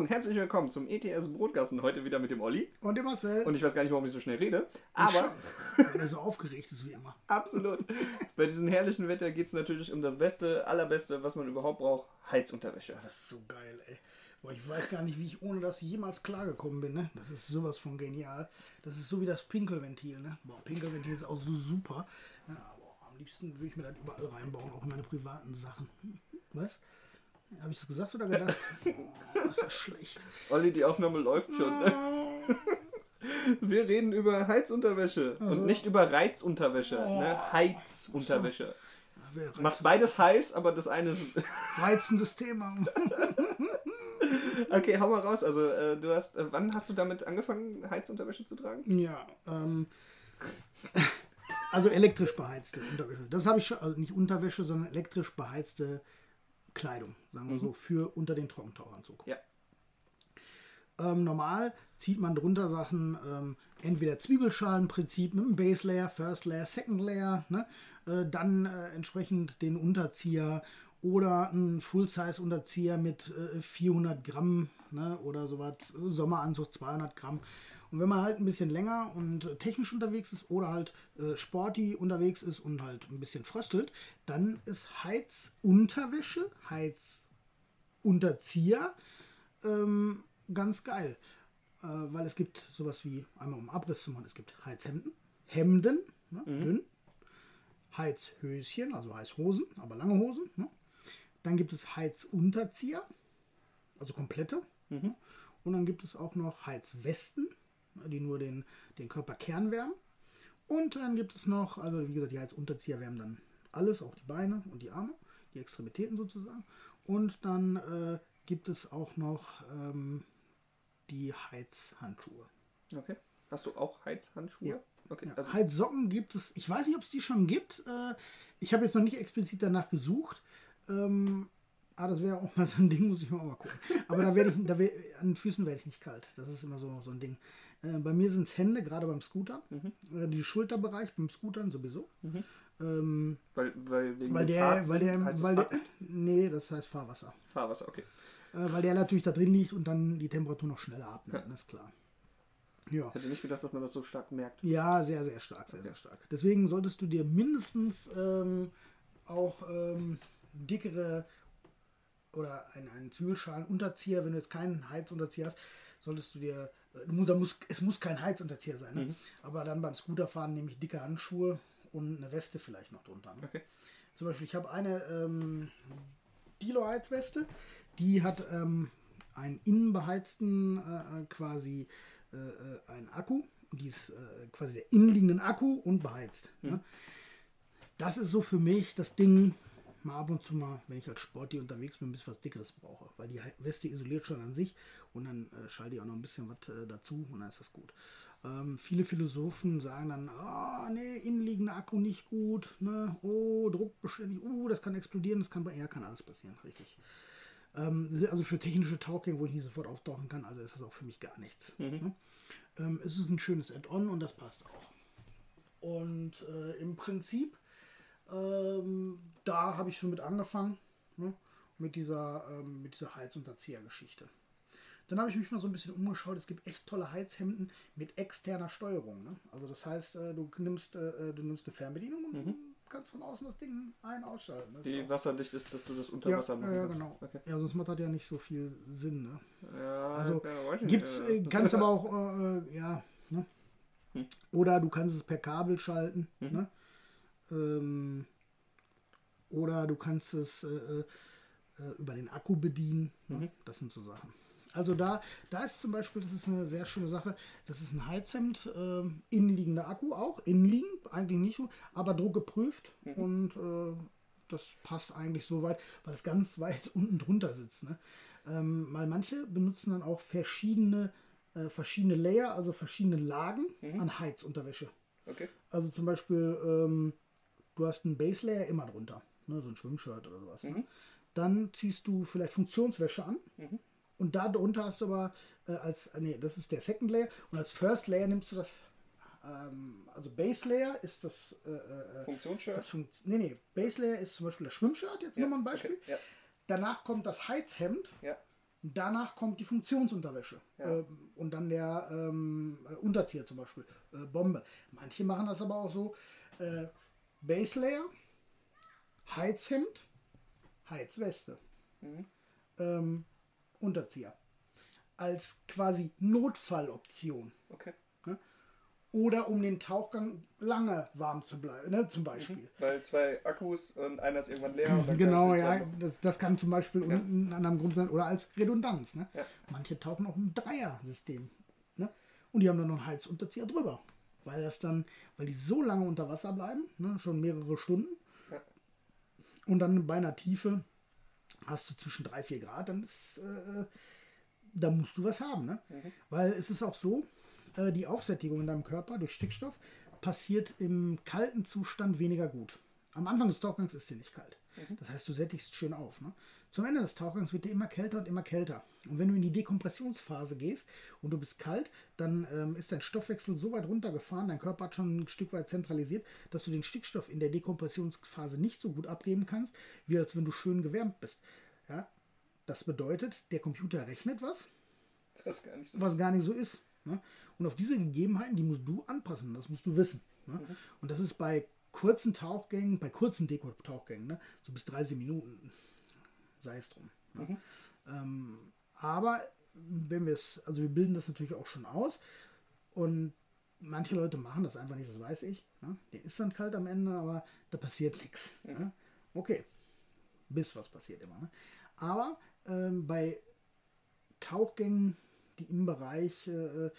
Und herzlich willkommen zum ETS Brotgassen. Heute wieder mit dem Olli. Und dem Marcel. Und ich weiß gar nicht, warum ich so schnell rede. Aber Weil er so aufgeregt ist wie immer. absolut. Bei diesem herrlichen Wetter geht es natürlich um das Beste, allerbeste, was man überhaupt braucht: Heizunterwäsche. Das ist so geil, ey. Boah, ich weiß gar nicht, wie ich ohne das jemals klargekommen bin, ne? Das ist sowas von genial. Das ist so wie das Pinkelventil, ne? Boah, Pinkelventil ist auch so super. Ja, aber am liebsten würde ich mir das überall reinbauen, auch in meine privaten Sachen. Was? Habe ich das gesagt oder gedacht? Oh, das ist schlecht. Olli, die Aufnahme läuft schon. Wir reden über Heizunterwäsche und nicht über Reizunterwäsche. Ne? Heizunterwäsche. Reizt- Macht beides heiß, aber das eine ist. Reizendes Thema. Okay, hau mal raus. Also, äh, du hast. Äh, wann hast du damit angefangen, Heizunterwäsche zu tragen? Ja, ähm, also elektrisch beheizte Unterwäsche. Das habe ich schon, also nicht Unterwäsche, sondern elektrisch beheizte Kleidung, sagen wir so, für unter den Trockentauchanzug. Ja. Ähm, normal zieht man drunter Sachen, ähm, entweder Zwiebelschalenprinzip mit einem Base Layer, First Layer, Second Layer, ne? äh, dann äh, entsprechend den Unterzieher oder ein Full-Size-Unterzieher mit äh, 400 Gramm ne? oder sowas, Sommeranzug 200 Gramm. Und wenn man halt ein bisschen länger und technisch unterwegs ist oder halt äh, sporty unterwegs ist und halt ein bisschen fröstelt, dann ist Heizunterwäsche, Heizunterzieher ähm, ganz geil. Äh, weil es gibt sowas wie, einmal um Abriss zu machen, es gibt Heizhemden, Hemden, ne, dünn, Heizhöschen, also Heizhosen, aber lange Hosen. Ne? Dann gibt es Heizunterzieher, also komplette. Ne? Und dann gibt es auch noch Heizwesten, die nur den, den Körperkern wärmen. Und dann gibt es noch, also wie gesagt, die Heizunterzieher wärmen dann alles, auch die Beine und die Arme, die Extremitäten sozusagen. Und dann äh, gibt es auch noch ähm, die Heizhandschuhe. Okay. Hast du auch Heizhandschuhe? Ja. Okay. Ja, Also, Heizsocken gibt es, ich weiß nicht, ob es die schon gibt. Äh, ich habe jetzt noch nicht explizit danach gesucht. Ähm, aber das wäre auch mal so ein Ding, muss ich mal, auch mal gucken. Aber da werde ich, da wär, an den Füßen werde ich nicht kalt. Das ist immer so, so ein Ding. Äh, bei mir sind es Hände, gerade beim Scooter. Äh, die Schulterbereich beim Scootern sowieso. Ähm, weil, weil, wegen weil der, Fahrtwind weil der, heißt weil der, nee, das heißt Fahrwasser. Fahrwasser, okay. Äh, weil der natürlich da drin liegt und dann die Temperatur noch schneller abnimmt, das ist klar. Ja. Ich hätte nicht gedacht, dass man das so stark merkt. Ja, sehr, sehr stark, sehr, sehr stark. Deswegen solltest du dir mindestens ähm, auch ähm, dickere oder einen, einen Zwiebelschalenunterzieher, wenn du jetzt keinen Heizunterzieher hast, solltest du dir, äh, da muss, es muss kein Heizunterzieher sein, ne? aber dann beim Scooterfahren nehme ich dicke Handschuhe und eine Weste vielleicht noch drunter. Ne? Okay. Zum Beispiel, ich habe eine ähm, Dilo-Heizweste, die hat ähm, einen innenbeheizten äh, äh, quasi äh, äh, einen Akku. Die ist äh, quasi der innenliegenden Akku und beheizt. Ne? Das ist so für mich das Ding, mal ab und zu mal, wenn ich als Sportler unterwegs bin, ein bisschen was Dickeres brauche. Weil die Weste isoliert schon an sich und dann äh, schalte ich auch noch ein bisschen was äh, dazu und dann ist das gut. Ähm, viele Philosophen sagen dann, ah, nee, innenliegender Akku nicht gut, ne? oh, Druckbeständig, oh, das kann explodieren, das kann bei er kann alles passieren, richtig. Ähm, also für technische Tauchgänge, wo ich nicht sofort auftauchen kann, also ist das auch für mich gar nichts. Ne? Ähm, es ist ein schönes Add-on und das passt auch. Und äh, im Prinzip, ähm, da habe ich schon mit angefangen, ne? mit dieser, ähm, mit dieser Heizunterzieher-Geschichte. Dann habe ich mich mal so ein bisschen umgeschaut. Es gibt echt tolle Heizhemden mit externer Steuerung. Ne? Also das heißt, äh, du nimmst, äh, du nimmst eine Fernbedienung und kannst von außen das Ding ein- ausschalten. Das ist Die wasserdicht ist, dass du das unter ja, Wasser machen ja, genau. Okay. Ja, sonst macht das ja nicht so viel Sinn. Ne? Ja, Also ja, gibt's, äh, äh, kannst aber auch, äh, ja, ne? Hm. Oder du kannst es per Kabel schalten, ne? Ähm, oder du kannst es äh, äh, über den Akku bedienen. Ne? Das sind so Sachen. Also da, da ist zum Beispiel, das ist eine sehr schöne Sache, das ist ein Heizhemd, äh, innenliegender Akku auch, innenliegend, eigentlich nicht aber druckgeprüft mhm. und äh, das passt eigentlich so weit, weil es ganz weit unten drunter sitzt. Ne? Ähm, weil manche benutzen dann auch verschiedene, äh, verschiedene Layer, also verschiedene Lagen mhm. an Heizunterwäsche. Okay. Also zum Beispiel, ähm, du hast einen Base Layer immer drunter, ne? so ein Schwimmshirt oder sowas. Ne? Mhm. Ne? Dann ziehst du vielleicht Funktionswäsche an. Mhm. Und darunter hast du aber äh, als, nee, das ist der Second Layer. Und als First Layer nimmst du das ähm, also Base Layer ist das äh, äh Funktionsshirt? Das Funkt nee, nee, Base Layer ist zum Beispiel das Schwimmshirt, jetzt ja, nochmal ein Beispiel. Okay, ja. Danach kommt das Heizhemd. Ja. Danach kommt die Funktionsunterwäsche. Ja. Äh, und dann der ähm, äh, Unterzieher zum Beispiel. Äh, Bombe. Manche machen das aber auch so. Äh, Base Layer, Heizhemd, Heizweste. Mhm. Ähm, Unterzieher. Als quasi Notfalloption. Okay oder um den Tauchgang lange warm zu bleiben, ne, zum Beispiel. Mhm. Weil zwei Akkus und einer ist irgendwann leer. genau, ja, das, das kann zum Beispiel ja. ein anderer Grund sein oder als Redundanz. Ne? Ja. Manche tauchen auch im Dreier-System. Ne? Und die haben dann noch einen Heizunterzieher drüber. Weil das dann, weil die so lange unter Wasser bleiben, ne, schon mehrere Stunden. Ja. Und dann bei einer Tiefe hast du zwischen 3, 4 Grad, dann ist, äh, da musst du was haben. Ne? Mhm. Weil es ist auch so, äh, die Aufsättigung in deinem Körper durch Stickstoff passiert im kalten Zustand weniger gut. Am Anfang des Tauchgangs ist sie nicht kalt. Mhm. Das heißt, du sättigst schön auf. Ne? Zum Ende des Tauchgangs wird dir immer kälter und immer kälter. Und wenn du in die Dekompressionsphase gehst und du bist kalt, dann ähm, ist dein Stoffwechsel so weit runtergefahren, dein Körper hat schon ein Stück weit zentralisiert, dass du den Stickstoff in der Dekompressionsphase nicht so gut abgeben kannst, wie als wenn du schön gewärmt bist. Ja? Das bedeutet, der Computer rechnet was, was gar nicht so, was gar nicht so ist. Ne? Und auf diese Gegebenheiten, die musst du anpassen, das musst du wissen. Ne? Mhm. Und das ist bei kurzen Tauchgängen, bei kurzen Deko-Tauchgängen, ne? so bis 30 Minuten, sei es drum. Ne? Mhm. Ähm, aber wenn wir es, also wir bilden das natürlich auch schon aus und manche Leute machen das einfach nicht, das weiß ich. Ne? Der ist dann kalt am Ende, aber da passiert nichts. Mhm. Ne? Okay, bis was passiert immer. Ne? Aber ähm, bei Tauchgängen, die im Bereich äh,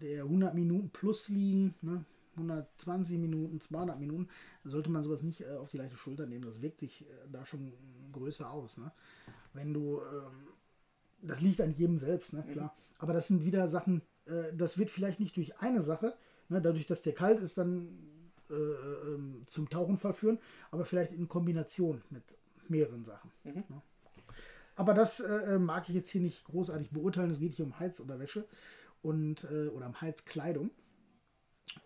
der 100 Minuten plus liegen, ne? 120 Minuten, 200 Minuten, sollte man sowas nicht äh, auf die leichte Schulter nehmen. Das wirkt sich äh, da schon größer aus. Ne? Wenn du, ähm, das liegt an jedem selbst, ne? klar. Mhm. Aber das sind wieder Sachen, äh, das wird vielleicht nicht durch eine Sache, ne? dadurch, dass der kalt ist, dann äh, ähm, zum Tauchen verführen, aber vielleicht in Kombination mit mehreren Sachen. Mhm. Ne? Aber das äh, äh, mag ich jetzt hier nicht großartig beurteilen. Es geht hier um Heiz oder Wäsche und, äh, oder am Heizkleidung.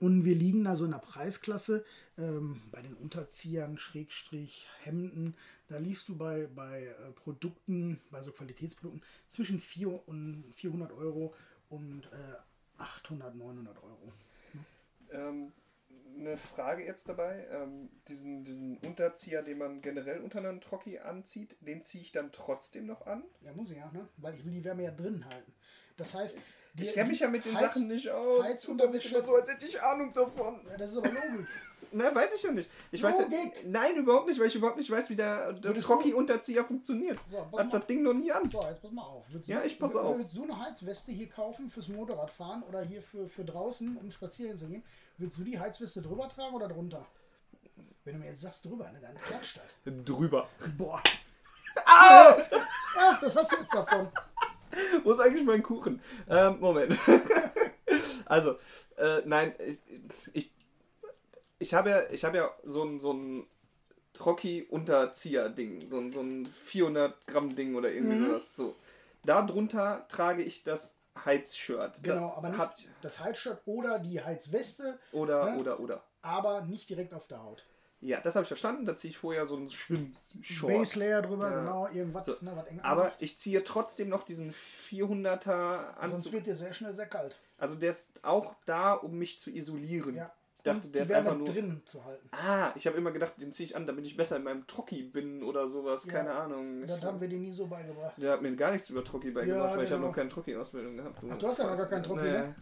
Und wir liegen da so in der Preisklasse ähm, bei den Unterziehern, Schrägstrich, Hemden. Da liegst du bei, bei äh, Produkten, bei so Qualitätsprodukten zwischen 4 und 400 Euro und äh, 800, 900 Euro. Ähm, eine Frage jetzt dabei. Ähm, diesen, diesen Unterzieher, den man generell unter einem Trocki anzieht, den ziehe ich dann trotzdem noch an? Ja, muss ich ja, ne? weil ich will die Wärme ja drin halten. Das heißt, die, ich kenne mich ja mit den Heiz, Sachen nicht aus. Heizunterwäsche. immer so, als hätte ich Ahnung davon. Ja, das ist aber Logik. Nein, weiß ich ja nicht. Ich weiß ja, nein, überhaupt nicht, weil ich überhaupt nicht weiß, wie der, der Trocki-Unterzieher funktioniert. So, Hat das Ding noch nie an. So, jetzt pass mal auf. Willst ja, ich pass auf. Willst du eine Heizweste hier kaufen fürs Motorradfahren oder hier für, für draußen, um spazieren zu gehen? Willst du die Heizweste drüber tragen oder drunter? Wenn du mir jetzt sagst drüber, ne, dann klatscht das. Drüber. Boah. Ah! Ja, das hast du jetzt davon. Wo ist eigentlich mein Kuchen? Ähm, Moment. also, äh, nein, ich, ich, ich habe ja, ich hab ja so ein, so ein Trocki-Unterzieher-Ding, so ein, so ein 400 Gramm Ding oder irgendwie mhm. sowas. So. Darunter trage ich das Heizshirt. Genau, das aber nicht hat, das Heizshirt oder die Heizweste. Oder, ne? oder, oder. Aber nicht direkt auf der Haut. Ja, das habe ich verstanden. Da ziehe ich vorher so einen Schwimmshort. Base Layer drüber, ja. genau, irgendwas, so. ne, was eng Aber macht. ich ziehe trotzdem noch diesen 400er an. Sonst wird dir sehr schnell sehr kalt. Also der ist auch da, um mich zu isolieren. Ja. Ich dachte, der ist einfach nur drin zu halten. Ah, ich habe immer gedacht, den ziehe ich an, damit ich besser in meinem Trocki bin oder sowas. Ja, Keine Ahnung. Das haben wir dir nie so beigebracht. Der hat mir gar nichts über Trocki beigebracht, ja, weil genau. ich habe noch keine Trocki-Ausbildung gehabt. Ach, du hast ja noch gar keinen Trocki, ne?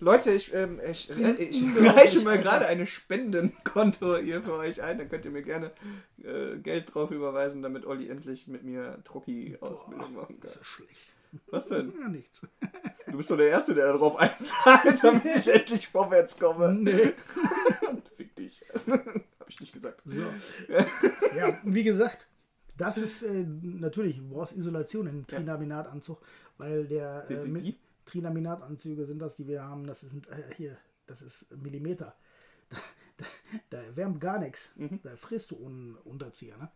Leute, ich, ähm, ich, äh, ich reiche mal gerade eine Spendenkonto hier für euch ein. Dann könnt ihr mir gerne äh, Geld drauf überweisen, damit Olli endlich mit mir Trocki-Ausbildung machen kann. Das ist schlecht. Was denn? Ja, nichts. Du bist doch der Erste, der darauf einzahlt, damit ich endlich vorwärts komme. Nee. Fick dich. Hab ich nicht gesagt. So. Ja, und wie gesagt, das ist äh, natürlich, du brauchst Isolation in einem Trinaminatanzug, weil der Wie- äh, wie- mit wie? Trinaminatanzüge sind das, die wir haben, das sind äh, hier, das ist Millimeter. Da, da, da wärmt gar nichts. Mhm. Da frisst du ohne Unterzieher. Ne?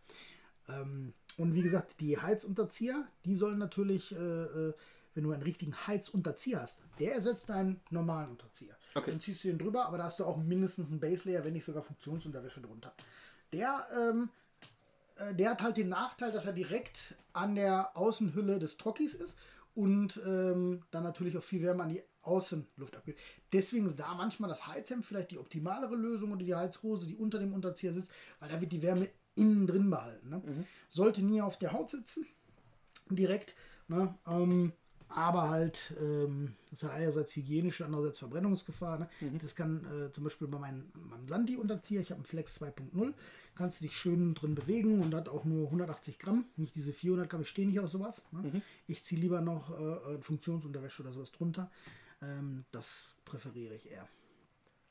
Ähm, und wie gesagt, die Heizunterzieher, die sollen natürlich, äh, äh, wenn du einen richtigen Heizunterzieher hast, der ersetzt deinen normalen Unterzieher. Okay. Dann ziehst du den drüber, aber da hast du auch mindestens einen Base Layer, wenn nicht sogar Funktionsunterwäsche drunter. Der, ähm, äh, der hat halt den Nachteil, dass er direkt an der Außenhülle des Trockis ist und ähm, dann natürlich auch viel Wärme an die Außenluft abgeht. Deswegen ist da manchmal das Heizhemd vielleicht die optimalere Lösung oder die Heizhose, die unter dem Unterzieher sitzt, weil da wird die Wärme innen drin behalten. Ne? Sollte nie auf der Haut sitzen, direkt. Ne? Ähm, aber halt, ähm, das hat einerseits hygienische, andererseits Verbrennungsgefahr. Ne? Das kann äh, zum Beispiel bei meinem, meinem Santi-Unterzieher, ich habe einen Flex 2.0, kannst du dich schön drin bewegen und hat auch nur 180 Gramm, nicht diese 400 Gramm, ich stehe nicht auf sowas. Ne? Ich ziehe lieber noch äh, Funktionsunterwäsche oder sowas drunter. Ähm, das präferiere ich eher.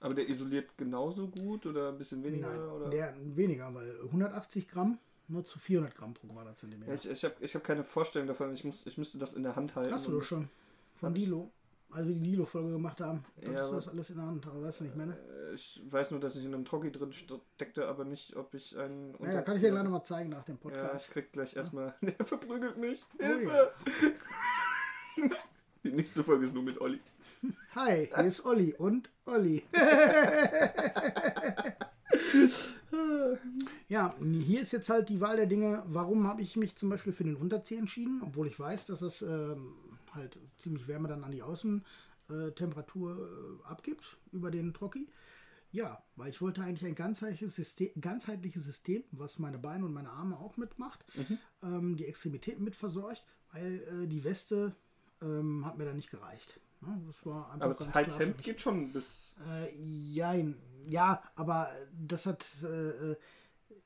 Aber der isoliert genauso gut oder ein bisschen weniger? Nein, oder? der weniger, weil 180 Gramm nur zu 400 Gramm pro Quadratzentimeter. Ja, ich ich habe ich hab keine Vorstellung davon. Ich, muss, ich müsste das in der Hand halten. Hast du doch schon. Von Lilo. Als wir die Lilo-Folge gemacht haben, Ja, hattest du aber- das alles in der Hand, aber weißt du nicht mehr, ne? Äh, Ich weiß nur, dass ich in einem Troggi drin steckte, aber nicht, ob ich einen. Ja, ja, kann ich dir gleich nochmal zeigen nach dem Ja, ich Podcast. krieg gleich erstmal. Der verprügelt mich. Oh Hilfe! Die nächste Folge ist nur mit Olli. Hi, hier ist Olli und Olli. ja, hier ist jetzt halt die Wahl der Dinge. Warum habe ich mich zum Beispiel für den Unterzieher entschieden, obwohl ich weiß, dass es ähm, halt ziemlich Wärme dann an die Außentemperatur äh, abgibt über den Trocki. Ja, weil ich wollte eigentlich ein ganzheitliches System, ganzheitliches System was meine Beine und meine Arme auch mitmacht, ähm, die Extremitäten mit versorgt, weil äh, die Weste ähm, hat mir dann nicht gereicht. Ja, das war einfach Aber das Heizhemd geht schon bis. Äh, jein. ja, aber das hat, äh, äh,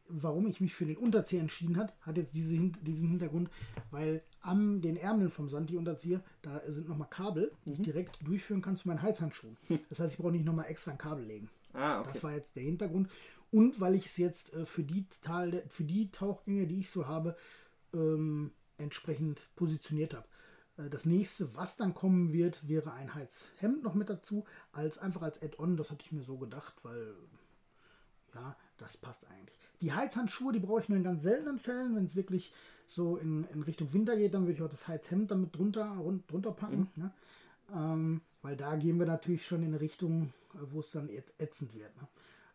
warum ich mich für den Unterzieher entschieden hat, hat jetzt diese, diesen Hintergrund, weil an den Ärmeln vom Santi-Unterzieher, da sind nochmal Kabel, die Mhm. ich direkt durchführen kann zu meinen Heizhandschuhen. Das heißt, ich brauche nicht nochmal extra ein Kabel legen. Ah, okay. Das war jetzt der Hintergrund. Und weil ich es jetzt äh, für, die Tal, für die Tauchgänge, die ich so habe, ähm, entsprechend positioniert habe. Äh, das nächste, was dann kommen wird, wäre ein Heizhemd noch mit dazu, als einfach als Add-on. Das hatte ich mir so gedacht, weil ja, das passt eigentlich. Die Heizhandschuhe, die brauche ich nur in ganz seltenen Fällen, wenn es wirklich so in, in Richtung Winter geht, dann würde ich auch das Heizhemd damit drunter, rund, drunter packen. Ne? Ähm, weil da gehen wir natürlich schon in eine Richtung, äh, wo es dann ätz- ätzend wird. Ne?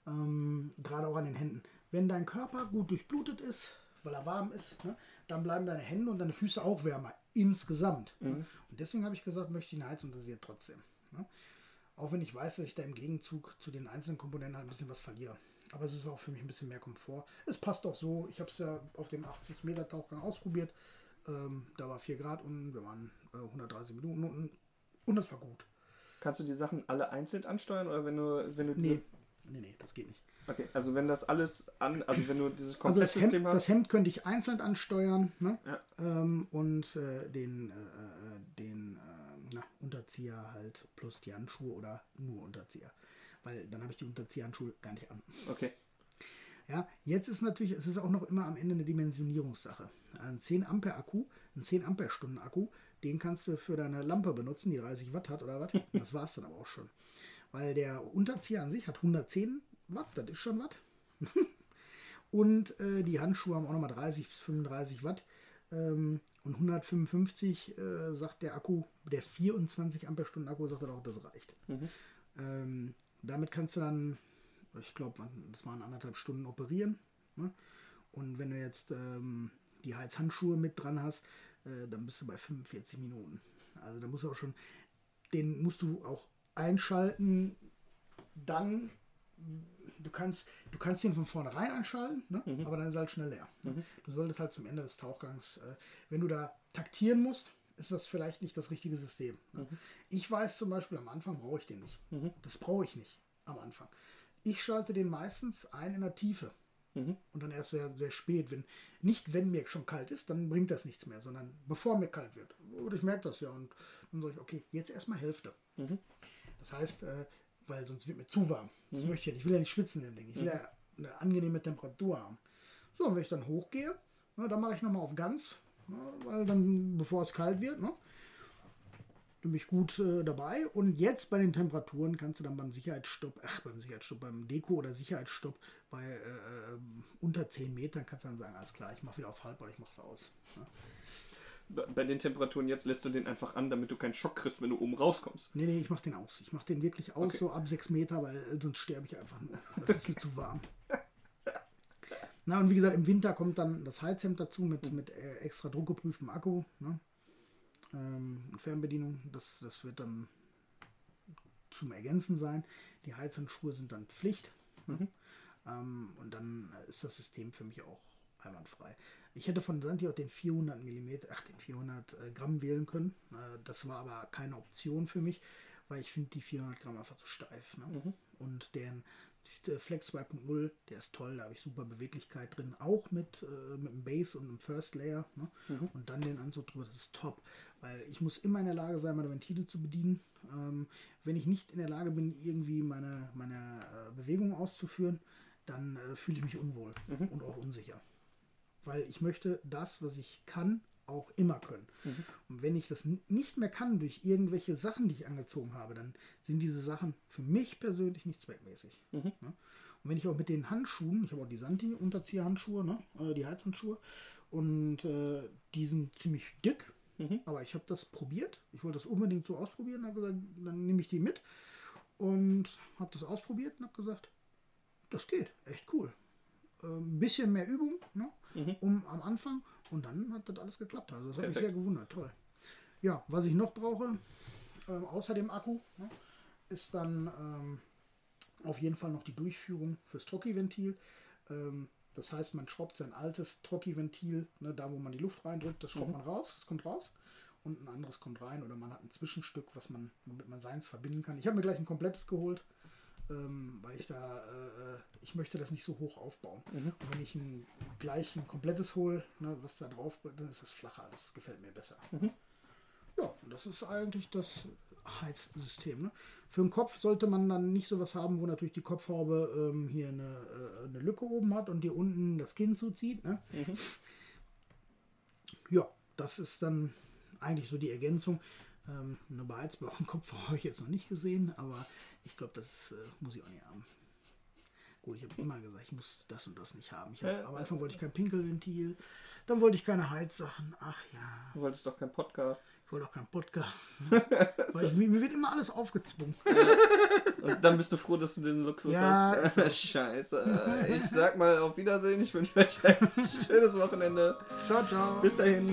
Ähm, Gerade auch an den Händen. Wenn dein Körper gut durchblutet ist, weil er warm ist, ne, dann bleiben deine Hände und deine Füße auch wärmer insgesamt. Ne? Und deswegen habe ich gesagt, möchte ich eine Heizunterseher trotzdem. Ne? Auch wenn ich weiß, dass ich da im Gegenzug zu den einzelnen Komponenten halt ein bisschen was verliere. Aber es ist auch für mich ein bisschen mehr Komfort. Es passt auch so. Ich habe es ja auf dem 80 Meter Tauchgang ausprobiert. Ähm, da war 4 Grad unten, wir waren äh, 130 Minuten unten und das war gut. Kannst du die Sachen alle einzeln ansteuern oder wenn du, wenn du. Nee, nee, nee, das geht nicht. Okay, also wenn das alles an, also wenn du dieses Also das Hemd, Komplettsystem das hast. Hemd könnte ich einzeln ansteuern ne? Ja. ähm, und äh, den, äh, äh, den äh, na, Unterzieher halt plus die Handschuhe oder nur Unterzieher. Weil dann habe ich die Unterzieherhandschuhe gar nicht an. Okay. Ja, jetzt ist natürlich, es ist auch noch immer am Ende eine Dimensionierungssache. Ein 10 Ampere Akku, ein 10 Ampere Stunden Akku, den kannst du für deine Lampe benutzen, die 30 Watt hat oder was. Das war es dann aber auch schon. Weil der Unterzieher an sich hat 110 Watt, das ist schon Watt. Und äh, die Handschuhe haben auch nochmal 30 bis 35 Watt. Ähm, und 155 äh, sagt der Akku, der 24 Ampere Stunden Akku sagt er auch, das reicht. Ähm, damit kannst du dann, ich glaube, das waren anderthalb Stunden operieren. Ne? Und wenn du jetzt ähm, die Heizhandschuhe mit dran hast, äh, dann bist du bei 45 Minuten. Also da musst du auch schon, den musst du auch einschalten, dann du kannst, du kannst ihn von vornherein einschalten, ne? aber dann ist er halt schnell leer. Ne? Du solltest halt zum Ende des Tauchgangs, äh, wenn du da taktieren musst, ist das vielleicht nicht das richtige System. Ne? Mhm. Ich weiß zum Beispiel, am Anfang brauche ich den nicht. Mhm. Das brauche ich nicht am Anfang. Ich schalte den meistens ein in der Tiefe. Mhm. Und dann erst sehr, sehr spät. Wenn, nicht, wenn mir schon kalt ist, dann bringt das nichts mehr, sondern bevor mir kalt wird. Und ich merke das ja. Und dann sage ich, okay, jetzt erstmal Hälfte. Mhm. Das heißt, äh, weil sonst wird mir zu warm. Das mhm. möchte ich ja nicht. Ich will ja nicht schwitzen im Ding. Ich will mhm. ja eine angenehme Temperatur haben. So, und wenn ich dann hochgehe, na, dann mache ich nochmal auf ganz, na, weil dann, bevor es kalt wird, ne, bin ich gut äh, dabei. Und jetzt bei den Temperaturen kannst du dann beim Sicherheitsstopp, ach, beim Sicherheitsstopp, beim Deko oder Sicherheitsstopp bei äh, äh unter 10 Metern kannst du dann sagen, alles klar, ich mache wieder auf halb oder ich mache es aus. Ne? bei den Temperaturen jetzt lässt du den einfach an, damit du keinen Schock kriegst, wenn du oben rauskommst. Nee, nee, ich mach den aus. Ich mach den wirklich aus, okay. so ab 6 Meter, weil sonst sterbe ich einfach nur. Das ist mir zu warm. Na, und wie gesagt, im Winter kommt dann das Heizhemd dazu mit, mit äh, extra druckgeprüftem Akku. Ne? Ähm, Fernbedienung, das, das wird dann zum Ergänzen sein. Die Heizhandschuhe sind dann Pflicht. Ne? Mhm. Ähm, und dann ist das System für mich auch einwandfrei. Ich hätte von Santi auch den 400 mm, ach, den 400 äh, Gramm wählen können. Äh, das war aber keine Option für mich, weil ich finde die 400 Gramm einfach zu steif. Ne? Mhm. Und den Flex 2.0, der ist toll, da habe ich super Beweglichkeit drin, auch mit, äh, mit dem Base und einem First Layer. Ne? Mhm. Und dann den Anzug drüber, das ist top. Weil ich muss immer in der Lage sein, meine Ventile zu bedienen. Ähm, wenn ich nicht in der Lage bin, irgendwie meine, meine äh, Bewegungen auszuführen, dann äh, fühle ich mich unwohl mhm. und auch unsicher weil ich möchte das, was ich kann, auch immer können. Mhm. Und wenn ich das nicht mehr kann durch irgendwelche Sachen, die ich angezogen habe, dann sind diese Sachen für mich persönlich nicht zweckmäßig. Mhm. Ne? Und wenn ich auch mit den Handschuhen, ich habe auch die Santi-Unterzieherhandschuhe, ne? Äh, die Heizhandschuhe, und äh, die sind ziemlich dick, mhm. aber ich habe das probiert. Ich wollte das unbedingt so ausprobieren, habe gesagt, dann nehme ich die mit und habe das ausprobiert und habe gesagt, das geht, echt cool. Ein ähm, bisschen mehr Übung, ne? mhm. um, am Anfang. Und dann hat das alles geklappt. Also das hat Perfekt. mich sehr gewundert. Toll. Ja, was ich noch brauche, ähm, außer dem Akku, ne, ist dann ähm, auf jeden Fall noch die Durchführung fürs Trocki-Ventil. Ähm, das heißt, man schraubt sein altes Trocki-Ventil, ne, da wo man die Luft reindrückt, das schraubt mhm. man raus, das kommt raus. Und ein anderes kommt rein oder man hat ein Zwischenstück, was man, womit man seins verbinden kann. Ich habe mir gleich ein komplettes geholt ähm, weil ich da, äh, ich möchte das nicht so hoch aufbauen. Mhm. Und wenn ich ein, gleich ein komplettes hole, ne, was da drauf, dann ist das flacher, das gefällt mir besser. Mhm. Ja, das ist eigentlich das Heizsystem. Ne? Für den Kopf sollte man dann nicht sowas haben, wo natürlich die Kopfhaube ähm, hier eine, äh, eine Lücke oben hat und dir unten das Kinn zuzieht. Ne? Mhm. Ja, das ist dann eigentlich so die Ergänzung. Ähm, eine beheizbaren Kopf habe ich jetzt noch nicht gesehen, aber ich glaube, das äh, muss ich auch nicht haben. Gut, ich habe immer gesagt, ich muss das und das nicht haben. Hab, am Anfang wollte ich kein Pinkelventil, dann wollte ich keine Heizsachen. Ach ja. Du wolltest doch keinen Podcast. Ich wollte auch keinen Podcast. Weil ich, mir wird immer alles aufgezwungen. Und dann bist du froh, dass du den Luxus ja, hast. Scheiße. Ich sag mal auf Wiedersehen. Ich wünsche euch ein schönes Wochenende. Ciao, ciao. Bis dahin.